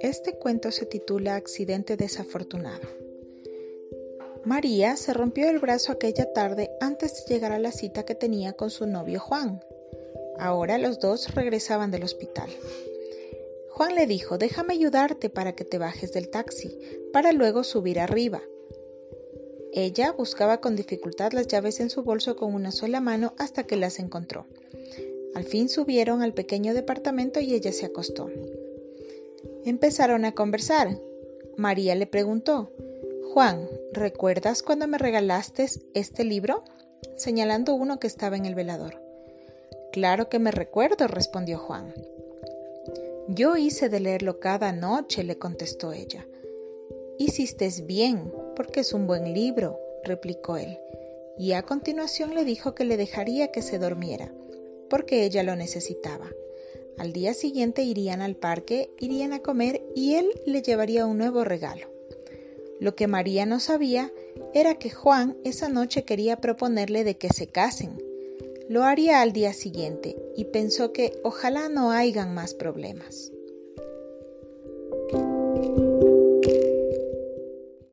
Este cuento se titula Accidente desafortunado. María se rompió el brazo aquella tarde antes de llegar a la cita que tenía con su novio Juan. Ahora los dos regresaban del hospital. Juan le dijo, déjame ayudarte para que te bajes del taxi, para luego subir arriba. Ella buscaba con dificultad las llaves en su bolso con una sola mano hasta que las encontró. Al fin subieron al pequeño departamento y ella se acostó. Empezaron a conversar. María le preguntó, Juan, ¿recuerdas cuando me regalaste este libro? señalando uno que estaba en el velador. Claro que me recuerdo, respondió Juan. Yo hice de leerlo cada noche, le contestó ella. Hiciste bien, porque es un buen libro, replicó él, y a continuación le dijo que le dejaría que se durmiera, porque ella lo necesitaba. Al día siguiente irían al parque, irían a comer y él le llevaría un nuevo regalo. Lo que María no sabía era que Juan esa noche quería proponerle de que se casen. Lo haría al día siguiente y pensó que ojalá no hayan más problemas.